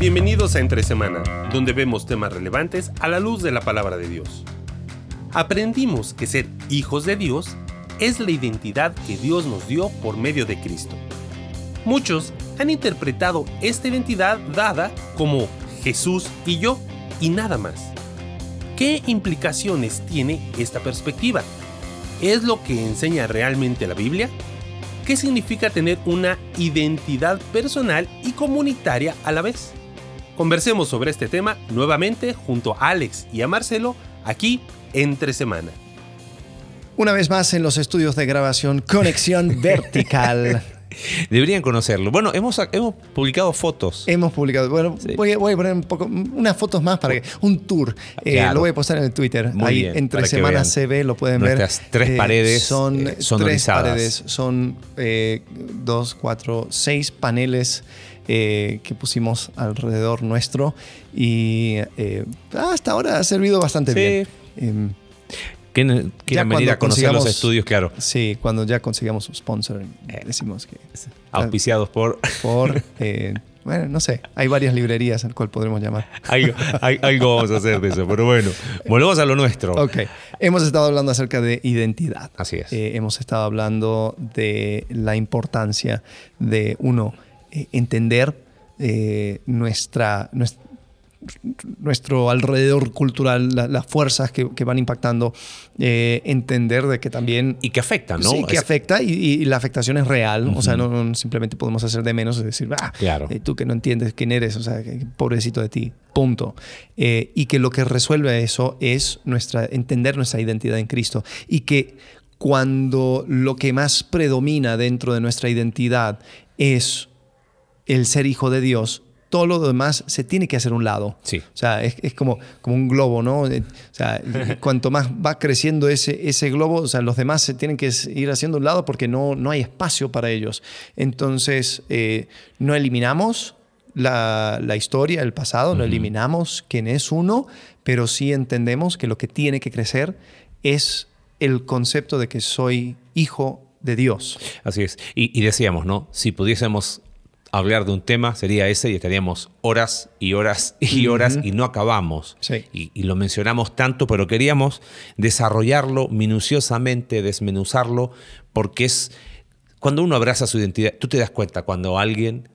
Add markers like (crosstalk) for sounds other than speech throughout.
Bienvenidos a Entre Semana, donde vemos temas relevantes a la luz de la palabra de Dios. Aprendimos que ser hijos de Dios es la identidad que Dios nos dio por medio de Cristo. Muchos han interpretado esta identidad dada como Jesús y yo y nada más. ¿Qué implicaciones tiene esta perspectiva? ¿Es lo que enseña realmente la Biblia? ¿Qué significa tener una identidad personal y comunitaria a la vez? Conversemos sobre este tema nuevamente junto a Alex y a Marcelo aquí entre semana. Una vez más en los estudios de grabación Conexión (laughs) Vertical. (laughs) Deberían conocerlo. Bueno, hemos, hemos publicado fotos. Hemos publicado. Bueno, voy, a poner un poco, unas fotos más para que. Un tour. Eh, lo voy a postar en el Twitter. Ahí entre semanas se ve, lo pueden ver. tres eh, paredes son, eh, son tres paredes. Son dos, cuatro, seis paneles eh, que pusimos alrededor nuestro y eh, hasta ahora ha servido bastante bien. Eh, Quieren venir a conocer los estudios, claro. Sí, cuando ya consigamos un sponsor, decimos que... Auspiciados por... (laughs) Por... bueno, no sé, hay varias librerías al cual podremos llamar. algo, vamos a hacer de eso, pero bueno, volvemos a lo nuestro. Ok, hemos estado hablando acerca de identidad. Así es. hemos estado hablando de la importancia de, uno, eh, entender eh, nuestra, nuestro alrededor cultural, las fuerzas que, van impactando, eh, entender de que también... Y que afectan, ¿no? Sí, que afecta y, la afectación es real, o sea, no, simplemente podemos hacer de menos, es decir, ah, claro. tú que no entiendes quién eres, o sea, pobrecito de ti, punto. y que lo que resuelve eso es nuestra, entender nuestra identidad en Cristo y que cuando lo que más predomina dentro de nuestra identidad es el ser hijo de Dios, todo lo demás se tiene que hacer un lado. Sí. O sea, es, como, como un globo, ¿no? O sea, (laughs) cuanto más va creciendo ese, ese globo, o sea, los demás se tienen que ir haciendo un lado porque no, no hay espacio para ellos. Entonces, eh, no eliminamos la, historia, el pasado, no eliminamos quién es uno, pero sí entendemos que lo que tiene que crecer es el concepto de que soy hijo de Dios. Así es. Y, y decíamos, ¿no? Si pudiésemos hablar de un tema sería ese y estaríamos horas y horas y horas y no acabamos. Y, lo mencionamos tanto, pero queríamos desarrollarlo minuciosamente, desmenuzarlo, porque es cuando uno abraza su identidad, tú te das cuenta cuando alguien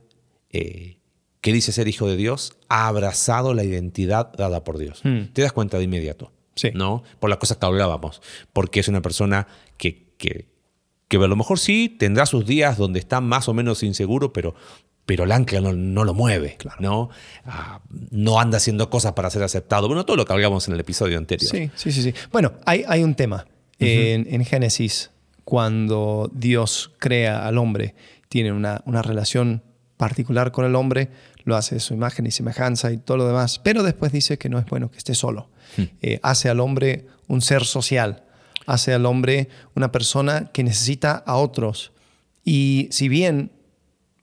eh, que dice ser hijo de Dios ha abrazado la identidad dada por Dios. Hmm. Te das cuenta de inmediato. ¿no? Por las cosas que hablábamos, porque es una persona que, que que a lo mejor sí tendrá sus días donde está más o menos inseguro, pero, pero el ancla no, lo mueve, ¿no? Ah, no anda haciendo cosas para ser aceptado. Bueno, todo lo que hablamos en el episodio anterior. Sí, sí, sí. sí. Bueno, hay, hay un tema en, Génesis, cuando Dios crea al hombre, tiene una, una relación particular con el hombre, lo hace de su imagen y semejanza y todo lo demás, pero después dice que no es bueno que esté solo. Hmm. Eh, hace al hombre un ser social, hace al hombre una persona que necesita a otros. Y si bien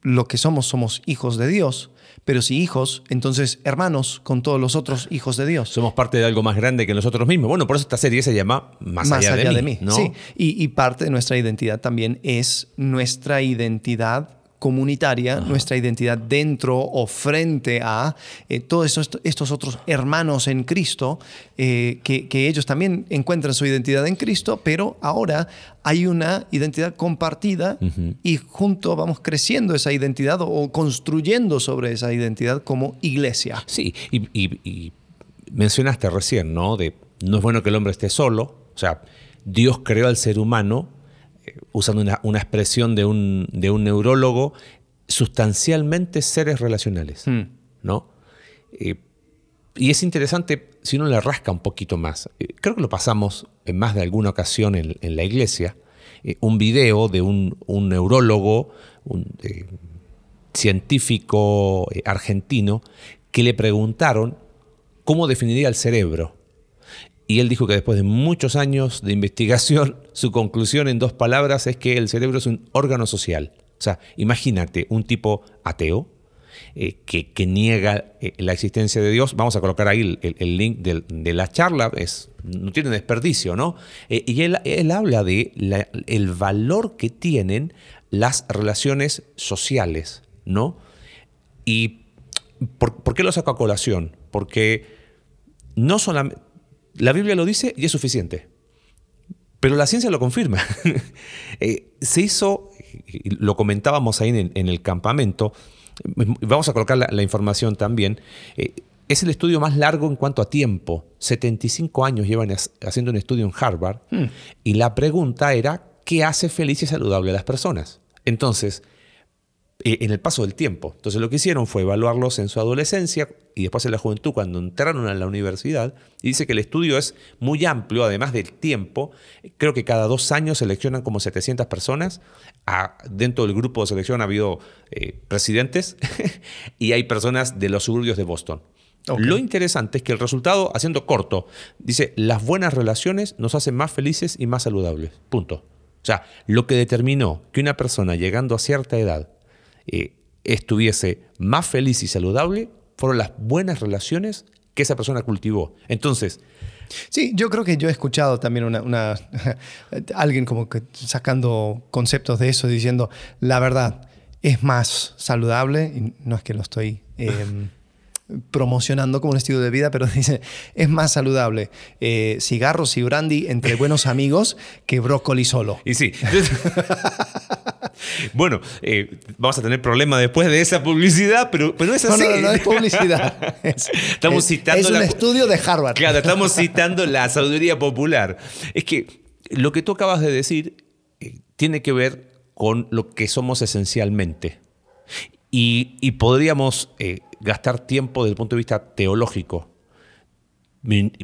lo que somos somos hijos de Dios, pero si hijos, entonces hermanos con todos los otros hijos de Dios. Somos parte de algo más grande que nosotros mismos. Bueno, por eso esta serie se llama Más, allá, de, mí. Sí, y, y parte de nuestra identidad también es nuestra identidad comunitaria, nuestra identidad dentro o frente a eh, todos estos, otros hermanos en Cristo, eh, que, ellos también encuentran su identidad en Cristo, pero ahora hay una identidad compartida y juntos vamos creciendo esa identidad o construyendo sobre esa identidad como iglesia. Sí, y, mencionaste recién, ¿no? De no es bueno que el hombre esté solo, o sea, Dios creó al ser humano usando una, expresión de un, de un, neurólogo, sustancialmente seres relacionales, hmm. ¿no? Eh, y es interesante si uno le rasca un poquito más. Eh, creo que lo pasamos en más de alguna ocasión en, la iglesia, eh, un video de un, neurólogo, un científico argentino, que le preguntaron cómo definiría el cerebro. Y él dijo que después de muchos años de investigación, (laughs) su conclusión en dos palabras es que el cerebro es un órgano social. O sea, imagínate un tipo ateo eh, que, niega eh, la existencia de Dios. Vamos a colocar ahí el, link de, la charla, es, no tiene desperdicio, ¿no? Eh, y él, él, habla de el valor que tienen las relaciones sociales, ¿no? Y ¿por, qué lo saco a colación? Porque no solamente... La Biblia lo dice y es suficiente. Pero la ciencia lo confirma. (laughs) Eh, se hizo, lo comentábamos ahí en, el campamento, vamos a colocar la, información también, eh, es el estudio más largo en cuanto a tiempo. 75 años llevan haciendo un estudio en Harvard hmm. y la pregunta era, ¿qué hace feliz y saludable a las personas? Entonces, eh, en el paso del tiempo. Entonces lo que hicieron fue evaluarlos en su adolescencia y después en la juventud cuando entraron a la universidad. Y dice que el estudio es muy amplio, además del tiempo. Creo que cada dos años seleccionan como 700 personas. dentro del grupo de selección ha habido eh, presidentes (laughs) y hay personas de los suburbios de Boston. Lo interesante es que el resultado, haciendo corto, dice, las buenas relaciones nos hacen más felices y más saludables. Punto. O sea, lo que determinó que una persona llegando a cierta edad eh, estuviese más feliz y saludable fueron las buenas relaciones que esa persona cultivó. Entonces... Sí, yo creo que yo he escuchado también una, (laughs) alguien como que sacando conceptos de eso, diciendo, la verdad, es más saludable, y no es que lo estoy... Em, (laughs) promocionando como un estilo de vida, pero (laughs) dice, es más saludable eh, cigarros y brandy entre buenos amigos que brócoli solo. Y sí. (laughs) bueno, eh, vamos a tener problemas después de esa publicidad, pero, pero es así. No, no, no es publicidad. (laughs) estamos citando es un estudio de Harvard. Claro, estamos (laughs) citando la sabiduría popular. Es que lo que tú acabas de decir eh, tiene que ver con lo que somos esencialmente. Y, podríamos gastar tiempo desde el punto de vista teológico,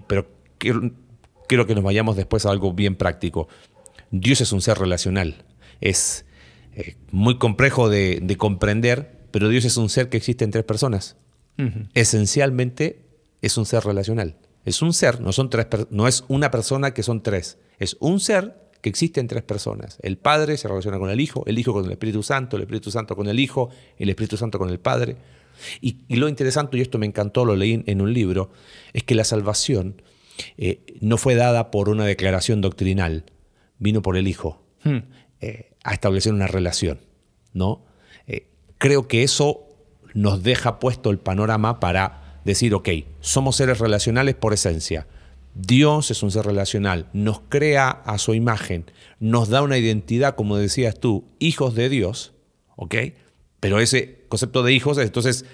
pero quiero, que nos vayamos después a algo bien práctico. Dios es un ser relacional, es eh, muy complejo de, comprender, pero Dios es un ser que existe en tres personas. Esencialmente es un ser relacional. Es un ser, no, son tres, no es una persona que son tres, es un ser que existe en tres personas. El Padre se relaciona con el Hijo, el Hijo con el Espíritu Santo, el Espíritu Santo con el Hijo, el Espíritu Santo con el Padre. Y, lo interesante, y esto me encantó, lo leí en un libro, es que la salvación eh, no fue dada por una declaración doctrinal, vino por el Hijo hmm. eh, a establecer una relación. ¿no? Eh, creo que eso nos deja puesto el panorama para decir, ok, somos seres relacionales por esencia. Dios es un ser relacional, nos crea a su imagen, nos da una identidad, como decías tú, hijos de Dios, ¿ok? Pero ese concepto de hijos, entonces,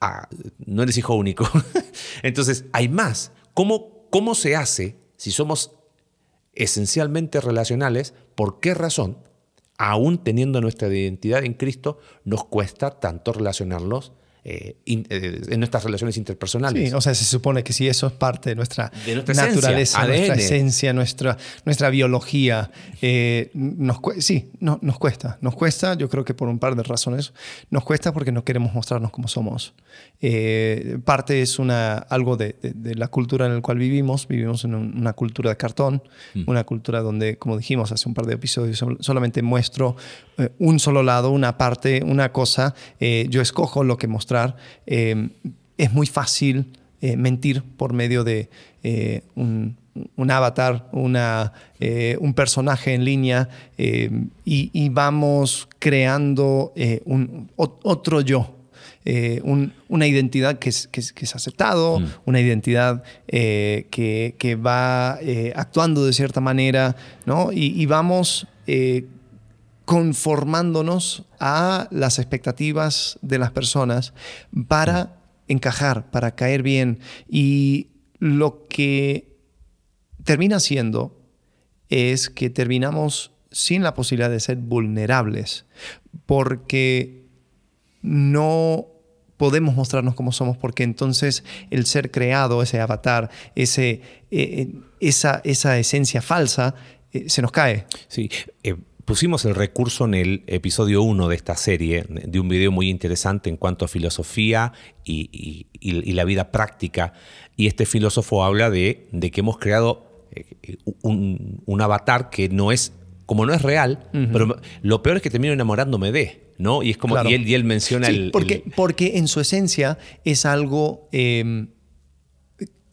ah, no eres hijo único. (laughs) entonces, hay más. ¿Cómo, ¿Cómo se hace si somos esencialmente relacionales? ¿Por qué razón, aún teniendo nuestra identidad en Cristo, nos cuesta tanto relacionarnos eh, eh, en nuestras relaciones interpersonales. Sí, o sea, se supone que si eso es parte de nuestra, naturaleza, nuestra esencia, nuestra, nuestra biología, eh, nos, sí, no, nos cuesta. Nos cuesta, yo creo que por un par de razones, nos cuesta porque no queremos mostrarnos como somos. parte es una, algo de, la cultura en la cual vivimos. Vivimos en una cultura de cartón, mm. una cultura donde, como dijimos hace un par de episodios, solamente muestro un solo lado, una parte, una cosa. yo escojo lo que eh, es muy fácil eh, mentir por medio de eh, un, avatar, una, un personaje en línea y, vamos creando un, otro yo. una identidad que es, que es, aceptado, mm. una identidad que, va actuando de cierta manera, ¿no? y, y vamos conformándonos a las expectativas de las personas para encajar, para caer bien. Y lo que termina siendo es que terminamos sin la posibilidad de ser vulnerables, porque no podemos mostrarnos como somos, porque entonces el ser creado, ese avatar, ese, eh, eh, esa, esa, esencia falsa, eh, se nos cae. Sí, pusimos el recurso en el episodio 1 de esta serie, de un video muy interesante en cuanto a filosofía y, la vida práctica. Y este filósofo habla de, que hemos creado eh, un, avatar que no es, como no es real, pero lo peor es que termino enamorándome de. ¿no? Y es como, y, él, menciona el, porque, porque en su esencia es algo em,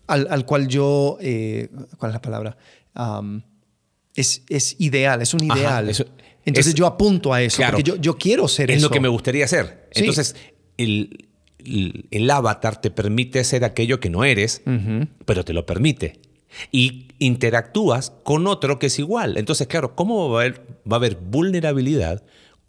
al, cual yo, eh, ¿cuál es la palabra? Es, ideal, es un ideal. Entonces yo apunto a eso, porque yo, quiero ser es eso. Es lo que me gustaría hacer. Entonces, el avatar te permite ser aquello que no eres, pero te lo permite. Y interactúas con otro que es igual. Entonces, claro, ¿cómo va a haber, va a haber vulnerabilidad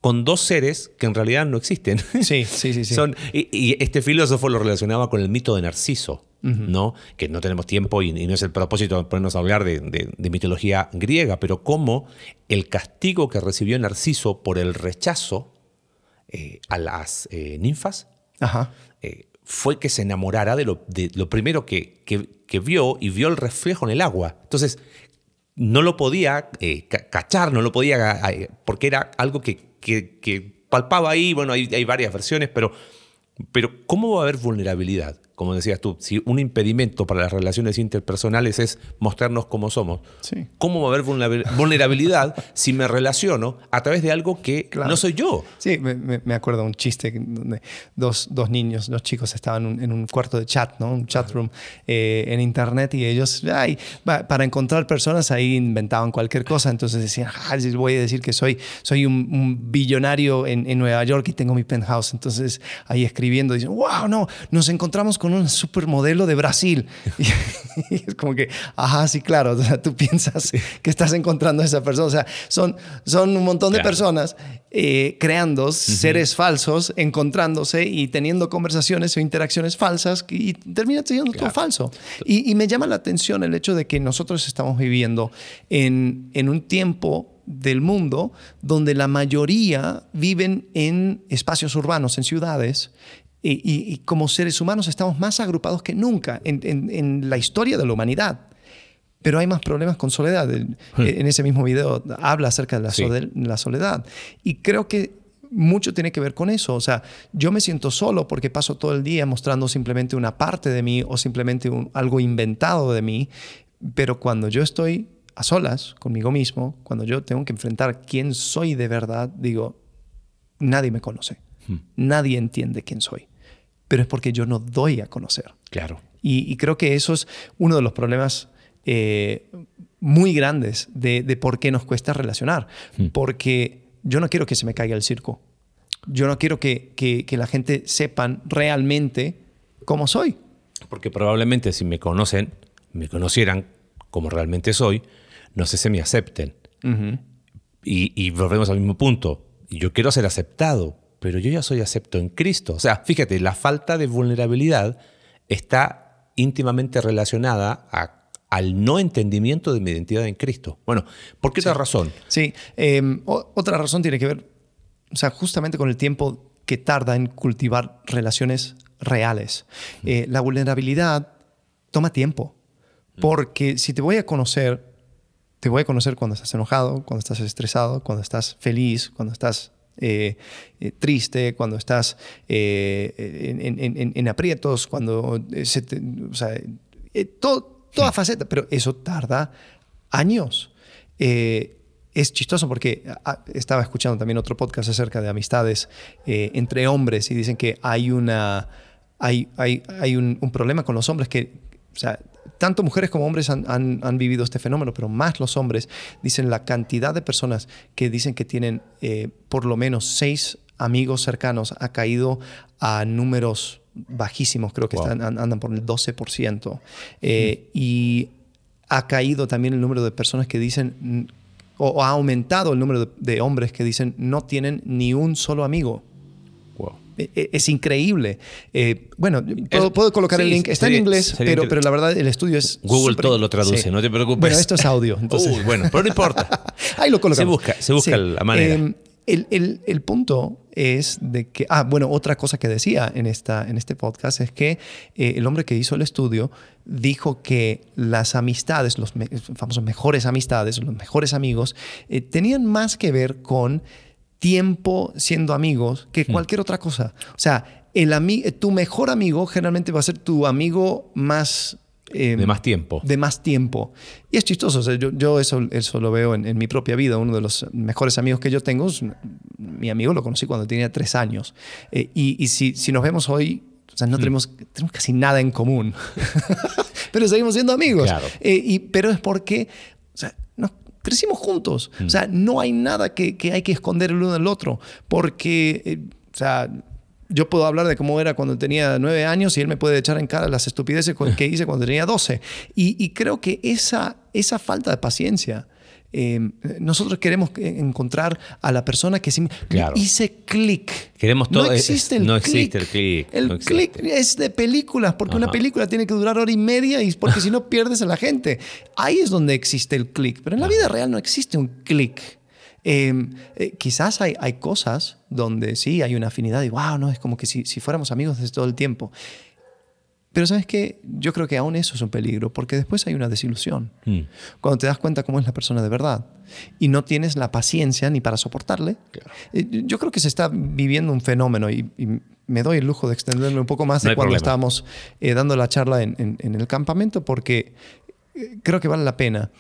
con dos seres que en realidad no existen? (laughs) Sí, sí, sí. sí. Son, y, este filósofo lo relacionaba con el mito de Narciso. ¿no? que no tenemos tiempo y, no es el propósito de ponernos a hablar de, mitología griega, pero cómo el castigo que recibió Narciso por el rechazo eh, a las eh, ninfas eh, fue que se enamorara de lo, de lo primero que, que, vio y vio el reflejo en el agua. Entonces, no lo podía cachar, no lo podía, porque era algo que, que, palpaba ahí, bueno, hay, hay varias versiones, pero, pero ¿cómo va a haber vulnerabilidad? Como decías tú, si un impedimento para las relaciones interpersonales es mostrarnos cómo somos, ¿cómo va a haber vulnerabilidad si me relaciono a través de algo que no soy yo? Sí, me, acuerdo de un chiste donde dos, dos, niños, dos chicos estaban en un cuarto de chat, ¿no? un chat room eh, en internet y ellos, ay, para encontrar personas ahí inventaban cualquier cosa, entonces decían, ah, voy a decir que soy, soy un, billonario en, en, Nueva York y tengo mi penthouse, entonces ahí escribiendo dicen, wow, no, nos encontramos con con un supermodelo de Brasil. (laughs) Y, es como que, ajá, sí, claro, tú piensas que estás encontrando a esa persona. O sea, son, son un montón de personas eh, creando seres falsos, encontrándose y teniendo conversaciones o interacciones falsas y termina siendo todo falso. Y, y, me llama la atención el hecho de que nosotros estamos viviendo en, en un tiempo del mundo donde la mayoría viven en espacios urbanos, en ciudades, y, como seres humanos estamos más agrupados que nunca en, la historia de la humanidad. Pero hay más problemas con soledad. En ese mismo video habla acerca de la, soledad. Y creo que mucho tiene que ver con eso. O sea, yo me siento solo porque paso todo el día mostrando simplemente una parte de mí o simplemente algo inventado de mí. Pero cuando yo estoy a solas conmigo mismo, cuando yo tengo que enfrentar quién soy de verdad, digo, nadie me conoce. Hmm. Nadie entiende quién soy pero es porque yo no doy a conocer. Claro. Y, creo que eso es uno de los problemas eh, muy grandes de, por qué nos cuesta relacionar. Hmm. Porque yo no quiero que se me caiga el circo. Yo no quiero que, que, la gente sepan realmente cómo soy. Porque probablemente si me conocen, me conocieran como realmente soy, no sé si me acepten. y, y volvemos al mismo punto. Yo quiero ser aceptado, pero yo ya soy acepto en Cristo. O sea, fíjate, la falta de vulnerabilidad está íntimamente relacionada al no entendimiento de mi identidad en Cristo. Bueno, ¿por qué otra razón? Sí, em, otra razón tiene que ver, o sea, justamente con el tiempo que tarda en cultivar relaciones reales. Eh, la vulnerabilidad toma tiempo, porque si te voy a conocer, te voy a conocer cuando estás enojado, cuando estás estresado, cuando estás feliz, cuando estás eh, eh, triste, cuando estás eh, en, aprietos, cuando se o sea, toda faceta, pero eso tarda años. es chistoso porque ah, estaba escuchando también otro podcast acerca de amistades entre hombres y dicen que hay una hay, hay, hay un, un, problema con los hombres que o sea, tanto mujeres como hombres han, vivido este fenómeno, pero más los hombres dicen la cantidad de personas que dicen que tienen eh, por lo menos seis amigos cercanos ha caído a números bajísimos, creo que están, andan por el 12%. Eh, y ha caído también el número de personas que dicen, o, ha aumentado el número de hombres que dicen no tienen ni un solo amigo. E, es increíble. Eh, bueno, puedo, colocar el link. Está en inglés, pero, pero la verdad el estudio es. Google todo lo traduce, no te preocupes. Bueno, esto es audio. (laughs) Entonces... bueno, pero no importa. (laughs) Ahí lo colocamos. Se busca, se busca la manera. Em, el, el, el, punto es de que, ah, bueno, otra cosa que decía en, esta, en este podcast es que eh, el hombre que hizo el estudio dijo que las amistades, los famosos mejores amistades, los mejores amigos, eh, tenían más que ver con tiempo siendo amigos que hmm. cualquier otra cosa. O sea, el tu mejor amigo generalmente va a ser tu amigo más... Em, de más tiempo. De más tiempo. Y es chistoso. yo, eso, eso lo veo en, mi propia vida. Uno de los mejores amigos que yo tengo, mi amigo lo conocí cuando tenía tres años. Eh, y, si, si, nos vemos hoy, o sea, no hmm. tenemos, tenemos casi nada en común. (laughs) pero seguimos siendo amigos. Eh, y, pero es porque o sea, crecimos juntos. O sea, no hay nada que, hay que esconder el uno del otro, porque, eh, o sea, yo puedo hablar de cómo era cuando tenía nueve años y él me puede echar en cara las estupideces que hice cuando tenía doce. Y, creo que esa, esa falta de paciencia, eh, nosotros queremos encontrar a la persona que sí, hice clic. Queremos todo. No existe el no clic. Existe el clic. El clic es de películas, porque una película tiene que durar hora y media y porque si no (laughs) pierdes a la gente. Ahí es donde existe el clic. Pero en la vida real no existe un clic. Em, eh, quizás hay, hay cosas donde sí hay una afinidad y wow, no, es como que si, si fuéramos amigos desde todo el tiempo. Pero sabes qué, yo creo que aún eso es un peligro, porque después hay una desilusión. Mm. Cuando te das cuenta cómo es la persona de verdad y no tienes la paciencia ni para soportarle. Eh, yo creo que se está viviendo un fenómeno y, me doy el lujo de extenderme un poco más de cuando estábamos eh, dando la charla en, en, en, el campamento, porque creo que vale la pena.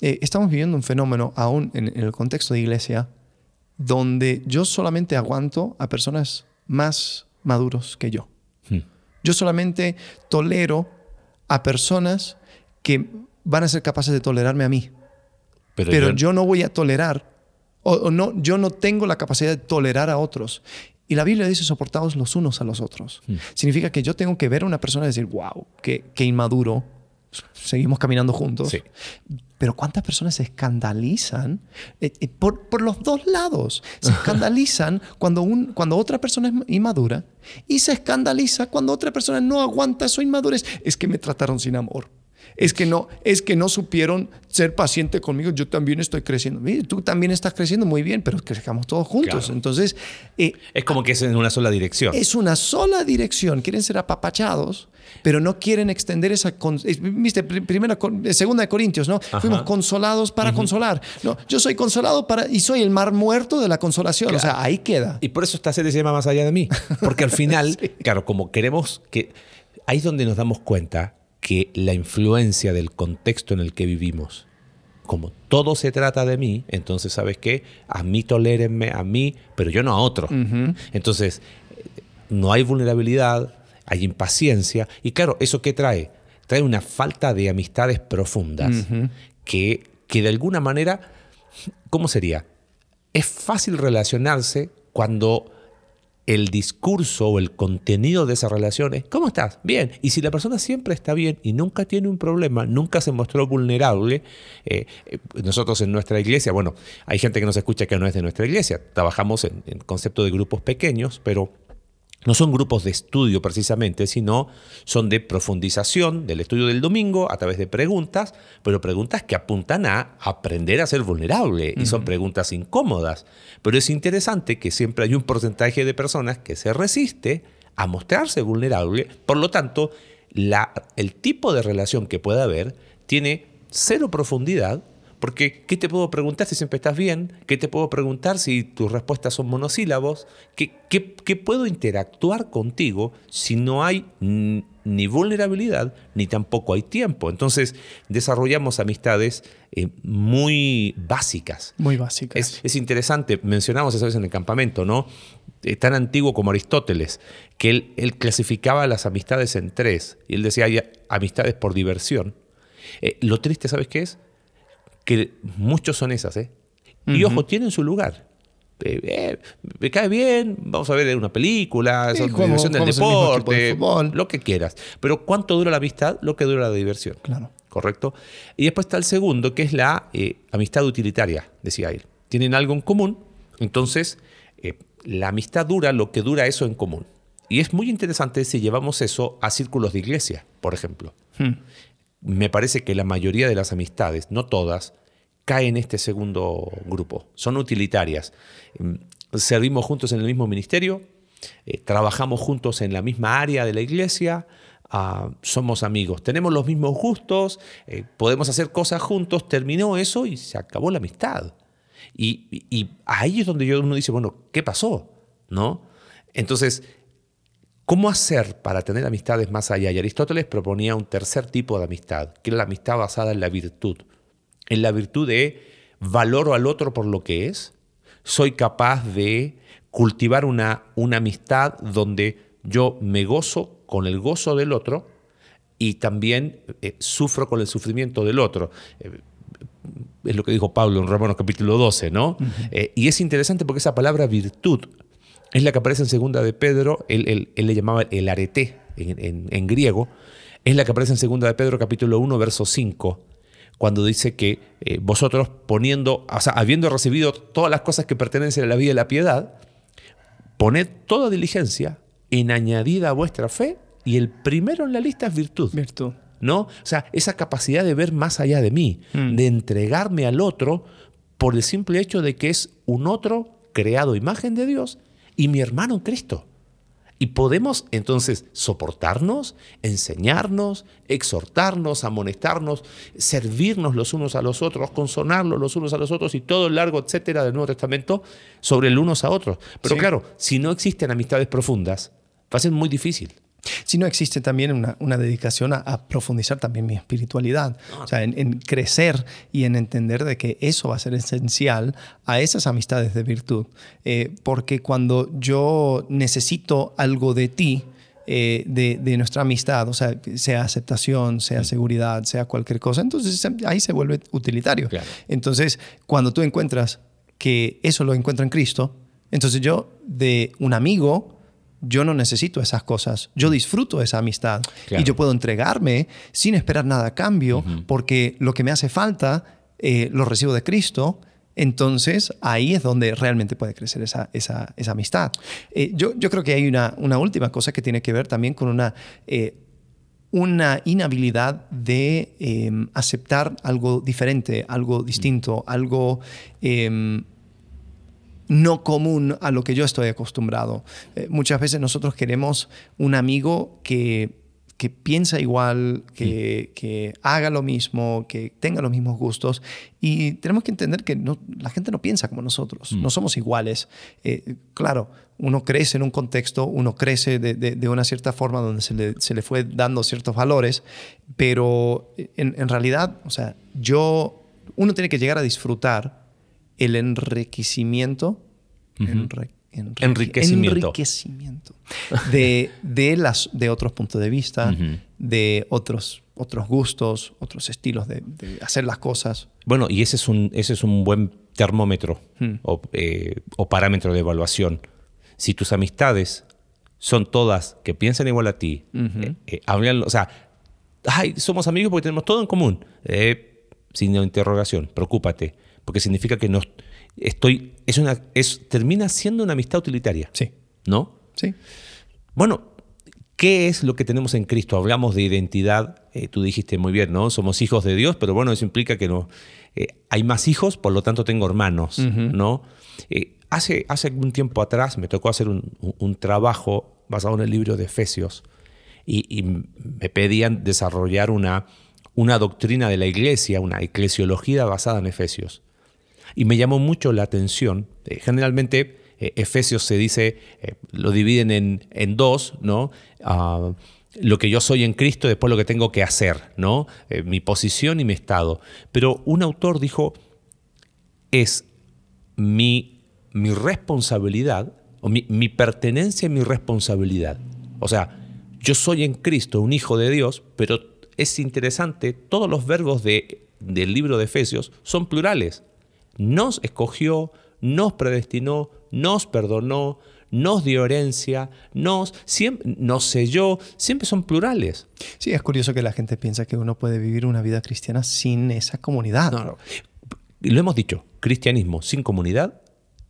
Eh, estamos viviendo un fenómeno aún en, el contexto de iglesia donde yo solamente aguanto a personas más maduros que yo. Yo solamente tolero a personas que van a ser capaces de tolerarme a mí. Pero, yo... no voy a tolerar, o, no, yo no tengo la capacidad de tolerar a otros. Y la Biblia dice soportados los unos a los otros. Hmm. Significa que yo tengo que ver a una persona y decir, wow, qué, qué inmaduro, seguimos caminando juntos. Pero ¿cuántas personas se escandalizan eh, eh, por, por, los dos lados? Se (laughs) escandalizan cuando, un, cuando otra persona es inmadura y se escandaliza cuando otra persona no aguanta su inmadurez. Es que me trataron sin amor. Es que no, es que no supieron ser paciente conmigo. Yo también estoy creciendo. tú también estás creciendo muy bien, pero crezcamos todos juntos. Entonces. Eh, es como que es en una sola dirección. Es una sola dirección. Quieren ser apapachados, pero no quieren extender esa. Viste, primera, segunda de Corintios, ¿no? Fuimos consolados para consolar. No, yo soy consolado para. Y soy el mar muerto de la consolación. O sea, ahí queda. Y por eso esta serie se llama Más allá de mí. Porque al final, (laughs) claro, como queremos que. Ahí es donde nos damos cuenta que la influencia del contexto en el que vivimos, como todo se trata de mí, entonces, ¿sabes qué? A mí tolérenme, a mí, pero yo no a otro. Entonces, no hay vulnerabilidad, hay impaciencia, y claro, ¿eso qué trae? Trae una falta de amistades profundas que, que de alguna manera, ¿cómo sería? Es fácil relacionarse cuando el discurso o el contenido de esa relación es, ¿cómo estás? Bien. Y si la persona siempre está bien y nunca tiene un problema, nunca se mostró vulnerable, eh, nosotros en nuestra iglesia, bueno, hay gente que nos escucha que no es de nuestra iglesia, trabajamos en, en concepto de grupos pequeños, pero no son grupos de estudio precisamente, sino son de profundización del estudio del domingo a través de preguntas, pero preguntas que apuntan a aprender a ser vulnerable y son preguntas incómodas. Pero es interesante que siempre hay un porcentaje de personas que se resiste a mostrarse vulnerable, por lo tanto, la, el tipo de relación que pueda haber tiene cero profundidad porque, ¿qué te puedo preguntar si siempre estás bien? ¿Qué te puedo preguntar si tus respuestas son monosílabos? ¿Qué, qué, puedo interactuar contigo si no hay ni vulnerabilidad ni tampoco hay tiempo? Entonces, desarrollamos amistades eh, muy básicas. Muy básicas. Es, interesante, mencionamos esa vez en el campamento, ¿no? Eh, tan antiguo como Aristóteles, que él, él, clasificaba las amistades en tres. Y él decía, hay amistades por diversión. Eh, lo triste, ¿sabes qué es? Que muchos son esas, ¿eh? Y ojo, tienen su lugar. Eh, eh, me cae bien, vamos a ver una película, sí, diversión del deporte, lo que quieras. Pero ¿cuánto dura la amistad? Lo que dura la diversión. Claro. ¿Correcto? Y después está el segundo, que es la eh, amistad utilitaria, decía él. Tienen algo en común, entonces la amistad dura lo que dura eso en común. Y es muy interesante si llevamos eso a círculos de iglesia, por ejemplo. Hmm me parece que la mayoría de las amistades, no todas, caen en este segundo grupo. Son utilitarias. Mm, servimos juntos en el mismo ministerio, eh, trabajamos juntos en la misma área de la iglesia, ah, somos amigos, tenemos los mismos gustos, eh, podemos hacer cosas juntos, terminó eso y se acabó la amistad. Y, ahí es donde uno dice, bueno, ¿qué pasó? ¿No? Entonces, ¿Cómo hacer para tener amistades más allá? Y Aristóteles proponía un tercer tipo de amistad, que era la amistad basada en la virtud. En la virtud de valoro al otro por lo que es, soy capaz de cultivar una, una amistad donde yo me gozo con el gozo del otro y también eh, sufro con el sufrimiento del otro. Eh, es lo que dijo Pablo en Romanos capítulo 12, ¿no? Eh, y es interesante porque esa palabra virtud es la que aparece en segunda de Pedro, él, le llamaba el arete en, griego, es la que aparece en segunda de Pedro capítulo 1, verso 5, cuando dice que eh, vosotros poniendo, o sea, habiendo recibido todas las cosas que pertenecen a la vida y la piedad, poned toda diligencia en añadida a vuestra fe y el primero en la lista es virtud. Virtud. ¿No? O sea, esa capacidad de ver más allá de mí, mm. de entregarme al otro por el simple hecho de que es un otro creado imagen de Dios y mi hermano en Cristo. Y podemos entonces soportarnos, enseñarnos, exhortarnos, amonestarnos, servirnos los unos a los otros, consonarlos los unos a los otros y todo el largo, etcétera, del Nuevo Testamento sobre el unos a otros. Pero claro, si no existen amistades profundas, va a ser muy difícil. Si no existe también una, dedicación a, profundizar también mi espiritualidad, o sea, en, crecer y en entender de que eso va a ser esencial a esas amistades de virtud. Eh, porque cuando yo necesito algo de ti, eh, de, nuestra amistad, o sea, sea aceptación, sea seguridad, sea cualquier cosa, entonces ahí se vuelve utilitario. Entonces, cuando tú encuentras que eso lo encuentra en Cristo, entonces yo de un amigo, yo no necesito esas cosas, yo disfruto esa amistad. Y yo puedo entregarme sin esperar nada a cambio, porque lo que me hace falta eh, lo recibo de Cristo. Entonces ahí es donde realmente puede crecer esa, esa, esa amistad. Eh, yo, yo, creo que hay una, una, última cosa que tiene que ver también con una, eh, una inhabilidad de aceptar algo diferente, algo distinto, algo em, no común a lo que yo estoy acostumbrado. Eh, muchas veces nosotros queremos un amigo que, que piensa igual, que, que, haga lo mismo, que tenga los mismos gustos. Y tenemos que entender que no, la gente no piensa como nosotros, mm. no somos iguales. Eh, claro, uno crece en un contexto, uno crece de, de, una cierta forma donde se le, se le, fue dando ciertos valores, pero en, en realidad, o sea, yo, uno tiene que llegar a disfrutar el enriquecimiento, enriquecimiento, de, de, las, de otros puntos de vista, de otros, otros gustos, otros estilos de, hacer las cosas. Bueno, y ese es un, ese es un buen termómetro hmm. eh, o, parámetro de evaluación. Si tus amistades son todas que piensan igual a ti, eh, eh, hablan, o sea, Ay, somos amigos porque tenemos todo en común. sin interrogación, preocúpate porque significa que no estoy, es una, es, termina siendo una amistad utilitaria. Sí. ¿No? Sí. Bueno, ¿qué es lo que tenemos en Cristo? Hablamos de identidad, eh, tú dijiste muy bien, ¿no? Somos hijos de Dios, pero bueno, eso implica que no, eh, hay más hijos, por lo tanto tengo hermanos, ¿no? Eh, hace, hace algún tiempo atrás me tocó hacer un, trabajo basado en el libro de Efesios y, y me pedían desarrollar una, una doctrina de la iglesia, una eclesiología basada en Efesios. Y me llamó mucho la atención. Eh, generalmente eh, Efesios se dice, eh, lo dividen en, dos, ¿no? Ah, lo que yo soy en Cristo, después lo que tengo que hacer, ¿no? mi posición y mi estado. Pero un autor dijo, es mi, mi responsabilidad, mi, mi pertenencia y mi responsabilidad. O sea, yo soy en Cristo un hijo de Dios, pero es interesante, todos los verbos de, del libro de Efesios son plurales nos escogió, nos predestinó, nos perdonó, nos dio herencia, nos, siempre, nos selló, siempre son plurales. Sí, es curioso que la gente piensa que uno puede vivir una vida cristiana sin esa comunidad. No, no. Lo hemos dicho, cristianismo sin comunidad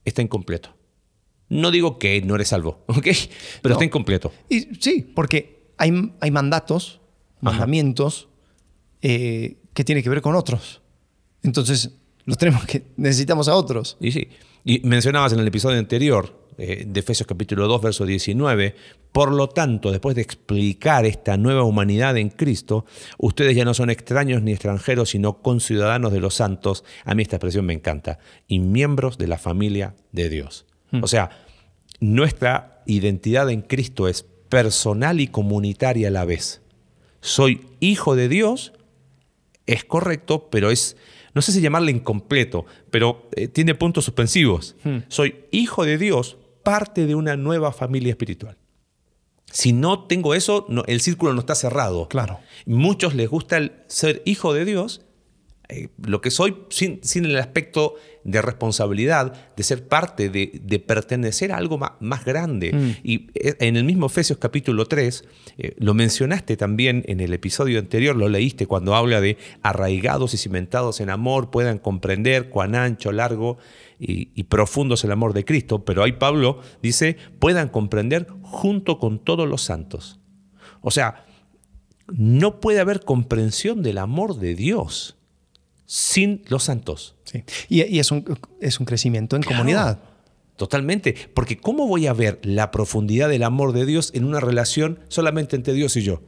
está incompleto. No digo que no eres salvo, (laughs) ¿ok? Pero está incompleto. Y, sí, porque hay, hay mandatos, mandamientos eh, que tienen que ver con otros. Entonces, los tenemos que necesitamos a otros. Y sí. Y mencionabas en el episodio anterior eh, de Efesios capítulo 2, verso 19, por lo tanto, después de explicar esta nueva humanidad en Cristo, ustedes ya no son extraños ni extranjeros, sino conciudadanos de los santos, a mí esta expresión me encanta, y miembros de la familia de Dios. Hmm. O sea, nuestra identidad en Cristo es personal y comunitaria a la vez. Soy hijo de Dios, es correcto, pero es no sé si llamarle incompleto, pero eh, tiene puntos suspensivos. Hmm. Soy hijo de Dios, parte de una nueva familia espiritual. Si no tengo eso, el círculo no está cerrado. Claro. Muchos les gusta el ser hijo de Dios, eh, lo que soy sin, el aspecto de responsabilidad, de ser parte, de, pertenecer a algo más, grande. Mm. Y eh, en el mismo Efesios capítulo 3, eh, lo mencionaste también en el episodio anterior, lo leíste cuando habla de arraigados y cimentados en amor, puedan comprender cuán ancho, largo y, y profundo es el amor de Cristo. Pero ahí Pablo dice, puedan comprender junto con todos los santos. O sea, no puede haber comprensión del amor de Dios sin los santos. Sí. Y, es, un, es, un, crecimiento en comunidad. Totalmente, porque ¿cómo voy a ver la profundidad del amor de Dios en una relación solamente entre Dios y yo?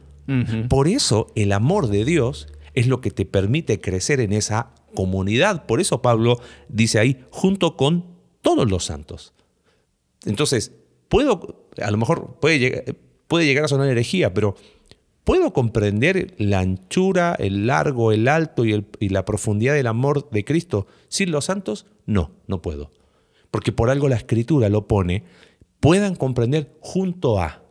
Por eso el amor de Dios es lo que te permite crecer en esa comunidad. Por eso Pablo dice ahí, junto con todos los santos. Entonces, puedo, a lo mejor puede llegar, puede llegar a sonar herejía, pero ¿Puedo comprender la anchura, el largo, el alto y, la profundidad del amor de Cristo sin los santos? No, no puedo. Porque por algo la escritura lo pone, puedan comprender junto a.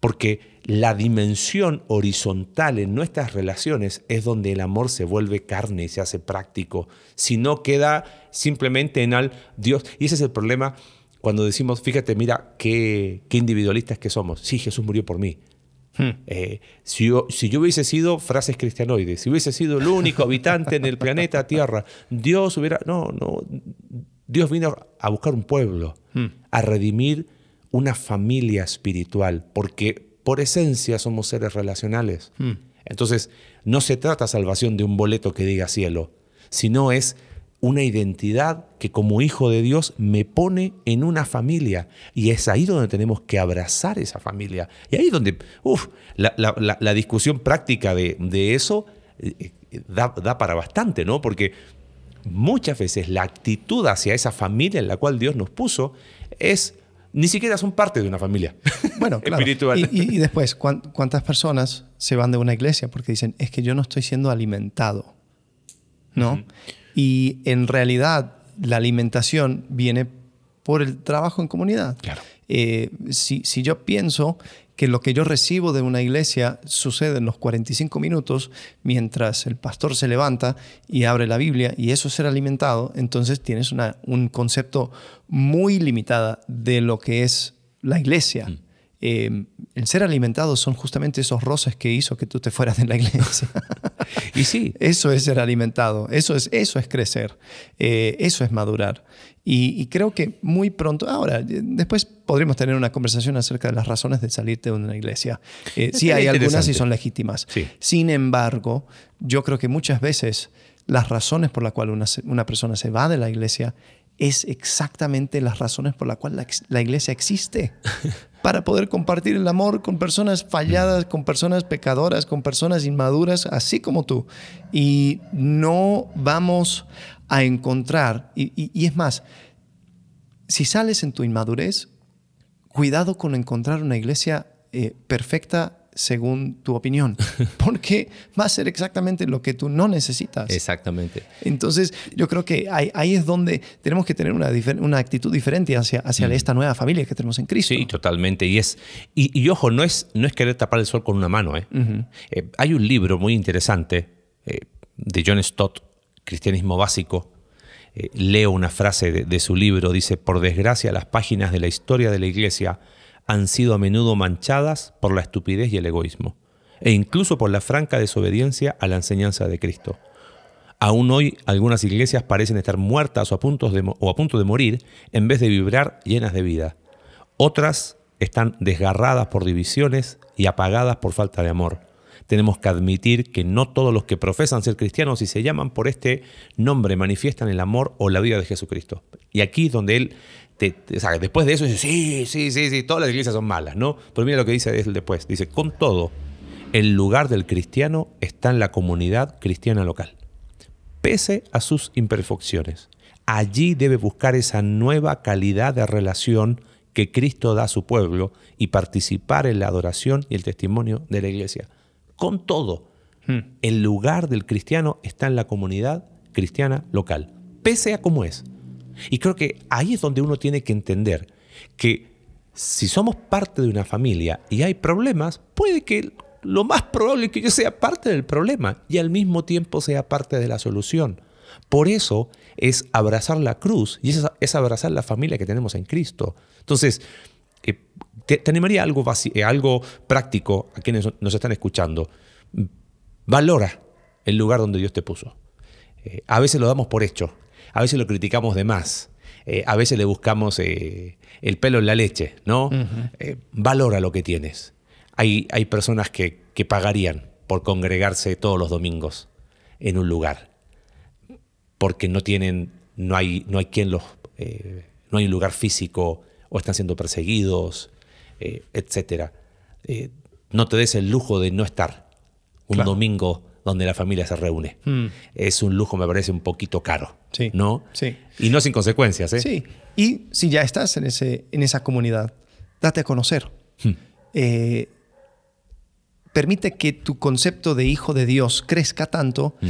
Porque la dimensión horizontal en nuestras relaciones es donde el amor se vuelve carne y se hace práctico. Si no queda simplemente en al Dios. Y ese es el problema cuando decimos, fíjate, mira qué, qué individualistas que somos. Sí, Jesús murió por mí. Hmm. Eh, si, yo, si, yo, hubiese sido, frases cristianoides, si hubiese sido el único habitante en el planeta Tierra, Dios hubiera, no, no, Dios vino a buscar un pueblo, hmm. a redimir una familia espiritual, porque por esencia somos seres relacionales. Hmm. Entonces, no se trata salvación de un boleto que diga cielo, sino es una identidad que como hijo de Dios me pone en una familia. Y es ahí donde tenemos que abrazar esa familia. Y ahí donde, uff, la, discusión práctica de, eso eh, eh, da, para bastante, ¿no? Porque muchas veces la actitud hacia esa familia en la cual Dios nos puso es ni siquiera son parte de una familia (laughs) bueno, espiritual. Y, después, ¿cuántas personas se van de una iglesia porque dicen, es que yo no estoy siendo alimentado? ¿No? Y en realidad la alimentación viene por el trabajo en comunidad. Claro. Eh, si, si, yo pienso que lo que yo recibo de una iglesia sucede en los 45 minutos mientras el pastor se levanta y abre la Biblia y eso es ser alimentado, entonces tienes una, un concepto muy limitado de lo que es la iglesia. Mm. Eh, el ser alimentado son justamente esos roces que hizo que tú te fueras de la iglesia. (laughs) y sí. Eso es ser alimentado, eso es, eso es crecer, eh, eso es madurar. Y, creo que muy pronto, ahora, después podremos tener una conversación acerca de las razones de salirte de una iglesia. Eh, sí, hay algunas y son legítimas. Sin embargo, yo creo que muchas veces las razones por las cuales una, una persona se va de la iglesia es exactamente las razones por las cuales la, iglesia existe. (laughs) Para poder compartir el amor con personas falladas, con personas pecadoras, con personas inmaduras, así como tú. Y no vamos a encontrar, y, es más, si sales en tu inmadurez, cuidado con encontrar una iglesia eh, perfecta según tu opinión, (laughs) porque va a ser exactamente lo que tú no necesitas. Exactamente. Entonces, yo creo que ahí, es donde tenemos que tener una, una actitud diferente hacia, hacia mm. esta nueva familia que tenemos en Cristo. Sí, totalmente. Y, es, y, ojo, no es, no es querer tapar el sol con una mano. ¿eh? Eh, hay un libro muy interesante eh, de John Stott, Cristianismo Básico. leo una frase de, de su libro, dice, por desgracia las páginas de la historia de la iglesia han sido a menudo manchadas por la estupidez y el egoísmo, e incluso por la franca desobediencia a la enseñanza de Cristo. Aún hoy algunas iglesias parecen estar muertas o a, punto de, morir en vez de vibrar llenas de vida. Otras están desgarradas por divisiones y apagadas por falta de amor. Tenemos que admitir que no todos los que profesan ser cristianos y se llaman por este nombre manifiestan el amor o la vida de Jesucristo. Y aquí es donde él después de eso dice, sí, sí, sí, sí, todas las iglesias son malas, ¿no? Pero mira lo que dice después. Dice, con todo, el lugar del cristiano está en la comunidad cristiana local, pese a sus imperfecciones. Allí debe buscar esa nueva calidad de relación que Cristo da a su pueblo y participar en la adoración y el testimonio de la iglesia. Con todo, hmm. el lugar del cristiano está en la comunidad cristiana local, pese a cómo es. Y creo que ahí es donde uno tiene que entender que si somos parte de una familia y hay problemas, puede que lo más probable es que yo sea parte del problema y al mismo tiempo sea parte de la solución. Por eso es abrazar la cruz y es, abrazar la familia que tenemos en Cristo. Entonces, eh, te, animaría algo, eh, algo práctico a quienes nos están escuchando. Valora el lugar donde Dios te puso. Eh, a veces lo damos por hecho, a veces lo criticamos de más, a veces le buscamos el pelo en la leche, ¿no? valora lo que tienes. Hay, hay personas que, que pagarían por congregarse todos los domingos en un lugar porque no tienen, no hay, no hay quien los, eh, no hay un lugar físico o están siendo perseguidos, eh, etc. Eh, no te des el lujo de no estar un domingo donde la familia se reúne. Hmm. Es un lujo, me parece, un poquito caro. Sí. ¿No? Sí. Y no sin consecuencias, ¿eh? Sí. Y si ya estás en, ese, en esa comunidad, date a conocer. Hmm. permite que tu concepto de hijo de Dios crezca tanto hmm.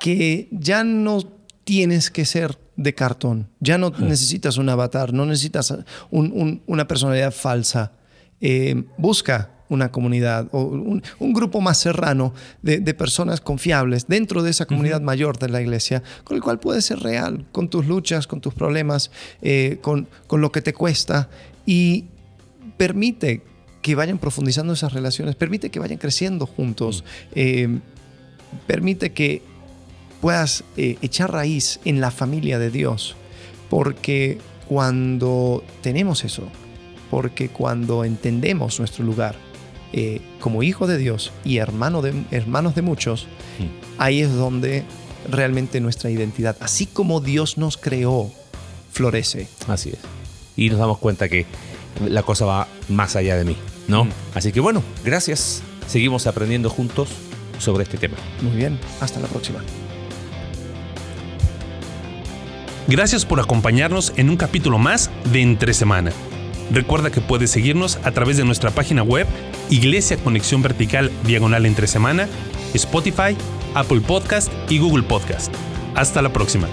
que ya no tienes que ser de cartón. Ya no necesitas un avatar, no necesitas una personalidad falsa. Eh, busca una comunidad o un, grupo más serrano de, personas confiables dentro de esa comunidad mayor de la iglesia, con el cual puedes ser real, con tus luchas, con tus problemas, eh, con, lo que te cuesta y permite que vayan profundizando esas relaciones, permite que vayan creciendo juntos, eh, permite que puedas eh, echar raíz en la familia de Dios. Porque cuando tenemos eso, porque cuando entendemos nuestro lugar eh, como hijo de Dios y hermano de, hermanos de muchos, ahí es donde realmente nuestra identidad, así como Dios nos creó, florece. Así es. Y nos damos cuenta que la cosa va más allá de mí, ¿no? Así que bueno, gracias. Seguimos aprendiendo juntos sobre este tema. Muy bien, hasta la próxima. Gracias por acompañarnos en un capítulo más de Entre Semana. Recuerda que puedes seguirnos a través de nuestra página web Iglesia Conexión Vertical Diagonal Entre Semana, Spotify, Apple Podcast y Google Podcast. Hasta la próxima.